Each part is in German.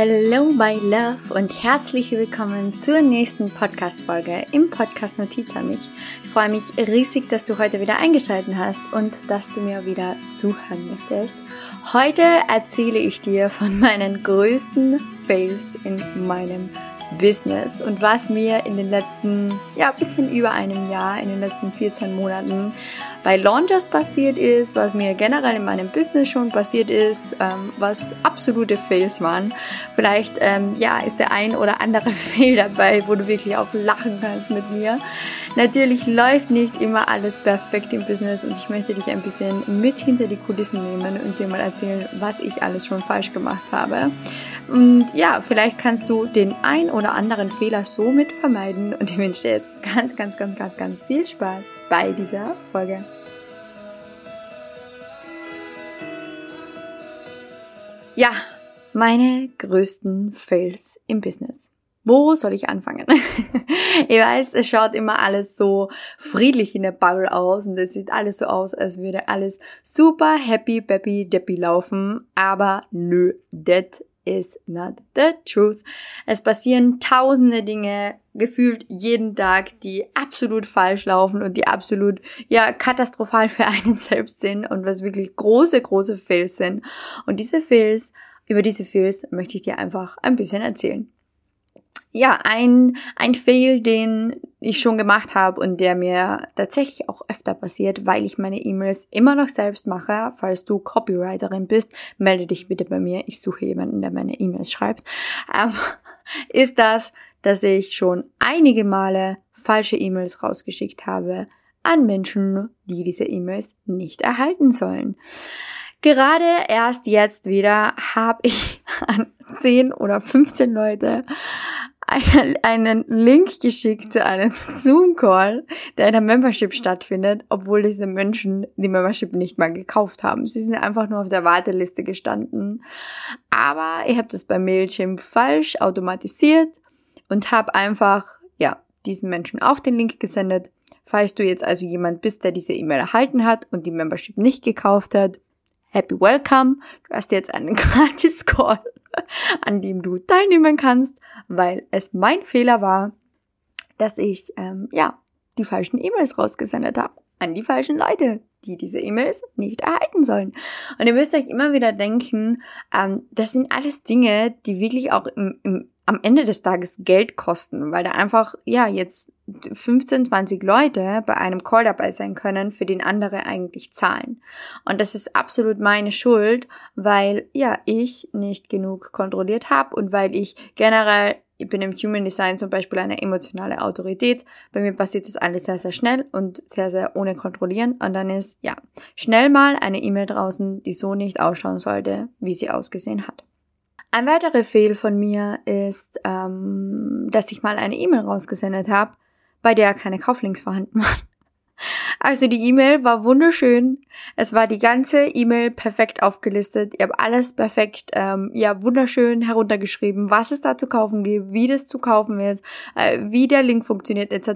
Hello, my love und herzlich willkommen zur nächsten Podcast-Folge im Podcast Notiz an mich. Ich freue mich riesig, dass du heute wieder eingeschaltet hast und dass du mir wieder zuhören möchtest. Heute erzähle ich dir von meinen größten Fails in meinem Business und was mir in den letzten, ja, bisschen über einem Jahr, in den letzten 14 Monaten bei Launchers passiert ist, was mir generell in meinem Business schon passiert ist, ähm, was absolute Fails waren. Vielleicht, ähm, ja, ist der ein oder andere Fail dabei, wo du wirklich auch lachen kannst mit mir. Natürlich läuft nicht immer alles perfekt im Business und ich möchte dich ein bisschen mit hinter die Kulissen nehmen und dir mal erzählen, was ich alles schon falsch gemacht habe. Und ja, vielleicht kannst du den ein oder anderen Fehler so mit vermeiden und ich wünsche dir jetzt ganz, ganz, ganz, ganz, ganz viel Spaß bei dieser Folge. Ja, meine größten Fails im Business. Wo soll ich anfangen? ich weiß, es schaut immer alles so friedlich in der Bubble aus und es sieht alles so aus, als würde alles super happy, peppy, deppy laufen. Aber nö, that is not the truth. Es passieren tausende Dinge, gefühlt jeden Tag, die absolut falsch laufen und die absolut, ja, katastrophal für einen selbst sind und was wirklich große, große Fails sind. Und diese Fails, über diese Fails möchte ich dir einfach ein bisschen erzählen ja, ein, ein Fail, den ich schon gemacht habe und der mir tatsächlich auch öfter passiert, weil ich meine E-Mails immer noch selbst mache. Falls du Copywriterin bist, melde dich bitte bei mir. Ich suche jemanden, der meine E-Mails schreibt. Ähm, ist das, dass ich schon einige Male falsche E-Mails rausgeschickt habe an Menschen, die diese E-Mails nicht erhalten sollen. Gerade erst jetzt wieder habe ich an 10 oder 15 Leute einen, einen Link geschickt zu einem Zoom-Call, der in der Membership stattfindet, obwohl diese Menschen die Membership nicht mal gekauft haben. Sie sind einfach nur auf der Warteliste gestanden. Aber ich habe das bei Mailchimp falsch automatisiert und habe einfach, ja, diesen Menschen auch den Link gesendet. Falls du jetzt also jemand bist, der diese E-Mail erhalten hat und die Membership nicht gekauft hat, happy welcome. Du hast jetzt einen gratis Call an dem du teilnehmen kannst, weil es mein Fehler war, dass ich ähm, ja die falschen E-Mails rausgesendet habe an die falschen Leute, die diese E-Mails nicht erhalten sollen. Und ihr müsst euch immer wieder denken, ähm, das sind alles Dinge, die wirklich auch im, im am Ende des Tages Geld kosten, weil da einfach, ja, jetzt 15, 20 Leute bei einem Call dabei sein können, für den andere eigentlich zahlen. Und das ist absolut meine Schuld, weil, ja, ich nicht genug kontrolliert habe und weil ich generell ich bin im Human Design zum Beispiel eine emotionale Autorität. Bei mir passiert das alles sehr, sehr schnell und sehr, sehr ohne kontrollieren. Und dann ist, ja, schnell mal eine E-Mail draußen, die so nicht ausschauen sollte, wie sie ausgesehen hat. Ein weiterer Fehl von mir ist, ähm, dass ich mal eine E-Mail rausgesendet habe, bei der keine Kauflinks vorhanden waren. Also die E-Mail war wunderschön. Es war die ganze E-Mail perfekt aufgelistet. Ihr habt alles perfekt, ähm, ja, wunderschön heruntergeschrieben, was es da zu kaufen gibt, wie das zu kaufen ist, äh, wie der Link funktioniert, etc.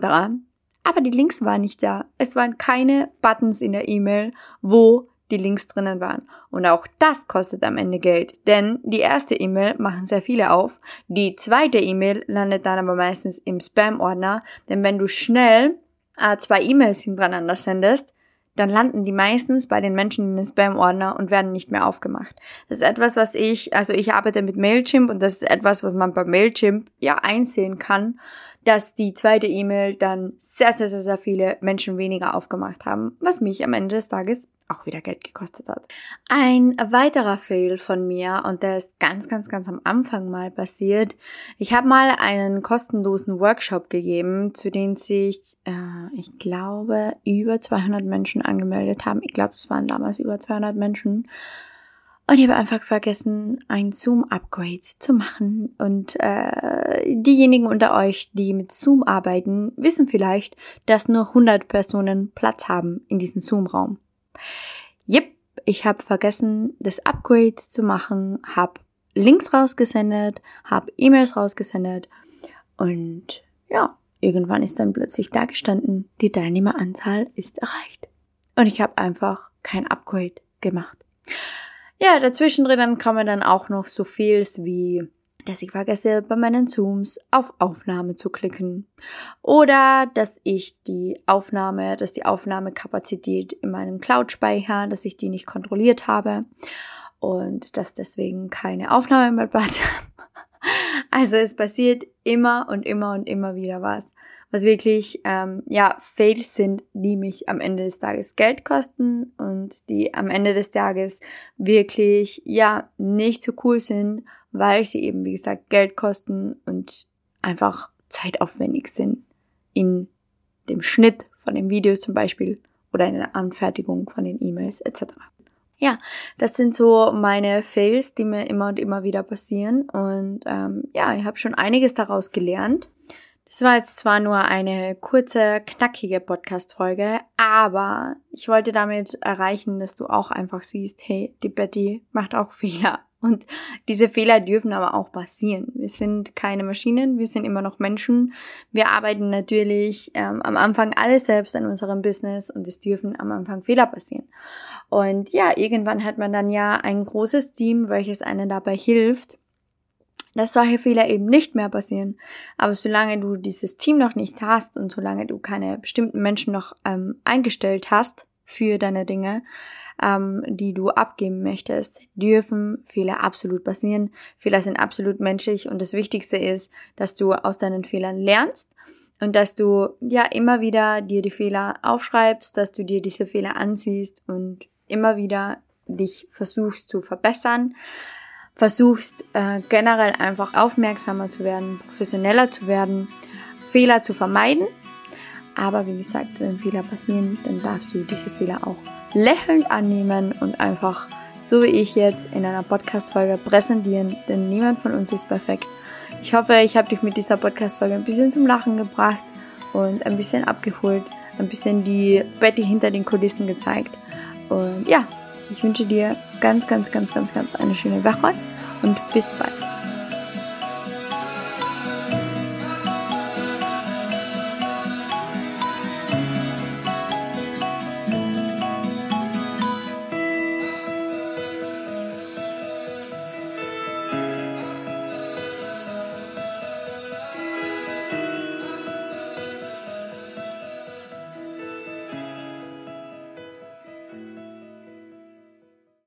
Aber die Links waren nicht da. Es waren keine Buttons in der E-Mail, wo die Links drinnen waren. Und auch das kostet am Ende Geld, denn die erste E-Mail machen sehr viele auf, die zweite E-Mail landet dann aber meistens im Spam-Ordner, denn wenn du schnell äh, zwei E-Mails hintereinander sendest, dann landen die meistens bei den Menschen in den Spam-Ordner und werden nicht mehr aufgemacht. Das ist etwas, was ich, also ich arbeite mit Mailchimp und das ist etwas, was man bei Mailchimp ja einsehen kann, dass die zweite E-Mail dann sehr, sehr, sehr, sehr viele Menschen weniger aufgemacht haben, was mich am Ende des Tages auch wieder Geld gekostet hat. Ein weiterer Fail von mir, und der ist ganz, ganz, ganz am Anfang mal passiert. Ich habe mal einen kostenlosen Workshop gegeben, zu dem sich, äh, ich glaube, über 200 Menschen angemeldet haben. Ich glaube, es waren damals über 200 Menschen. Und ich habe einfach vergessen, ein Zoom-Upgrade zu machen. Und äh, diejenigen unter euch, die mit Zoom arbeiten, wissen vielleicht, dass nur 100 Personen Platz haben in diesem Zoom-Raum. Yep, ich habe vergessen, das Upgrade zu machen, habe Links rausgesendet, habe E-Mails rausgesendet und ja, irgendwann ist dann plötzlich da gestanden, die Teilnehmeranzahl ist erreicht. Und ich habe einfach kein Upgrade gemacht. Ja, dazwischen drinnen kommen dann auch noch so Fails wie dass ich vergesse, bei meinen Zooms auf Aufnahme zu klicken. Oder dass ich die Aufnahme, dass die Aufnahmekapazität in meinem Cloud-Speicher, dass ich die nicht kontrolliert habe und dass deswegen keine Aufnahme mehr habe. Also es passiert immer und immer und immer wieder was, was wirklich ähm, ja Fails sind, die mich am Ende des Tages Geld kosten und die am Ende des Tages wirklich ja nicht so cool sind, weil sie eben wie gesagt Geld kosten und einfach zeitaufwendig sind in dem Schnitt von den Videos zum Beispiel oder in der Anfertigung von den E-Mails etc ja, das sind so meine Fails, die mir immer und immer wieder passieren. Und ähm, ja, ich habe schon einiges daraus gelernt. Das war jetzt zwar nur eine kurze, knackige Podcast-Folge, aber ich wollte damit erreichen, dass du auch einfach siehst, hey, die Betty macht auch Fehler. Und diese Fehler dürfen aber auch passieren. Wir sind keine Maschinen, wir sind immer noch Menschen. Wir arbeiten natürlich ähm, am Anfang alles selbst an unserem Business und es dürfen am Anfang Fehler passieren. Und ja, irgendwann hat man dann ja ein großes Team, welches einen dabei hilft, dass solche Fehler eben nicht mehr passieren. Aber solange du dieses Team noch nicht hast und solange du keine bestimmten Menschen noch ähm, eingestellt hast für deine Dinge, ähm, die du abgeben möchtest, dürfen Fehler absolut passieren. Fehler sind absolut menschlich und das Wichtigste ist, dass du aus deinen Fehlern lernst und dass du ja immer wieder dir die Fehler aufschreibst, dass du dir diese Fehler ansiehst und immer wieder dich versuchst zu verbessern, versuchst äh, generell einfach aufmerksamer zu werden, professioneller zu werden, Fehler zu vermeiden. Aber wie gesagt, wenn Fehler passieren, dann darfst du diese Fehler auch lächelnd annehmen und einfach so wie ich jetzt in einer Podcast-Folge präsentieren, denn niemand von uns ist perfekt. Ich hoffe, ich habe dich mit dieser Podcast-Folge ein bisschen zum Lachen gebracht und ein bisschen abgeholt, ein bisschen die Betty hinter den Kulissen gezeigt. Und ja, ich wünsche dir ganz, ganz, ganz, ganz, ganz eine schöne Woche und bis bald.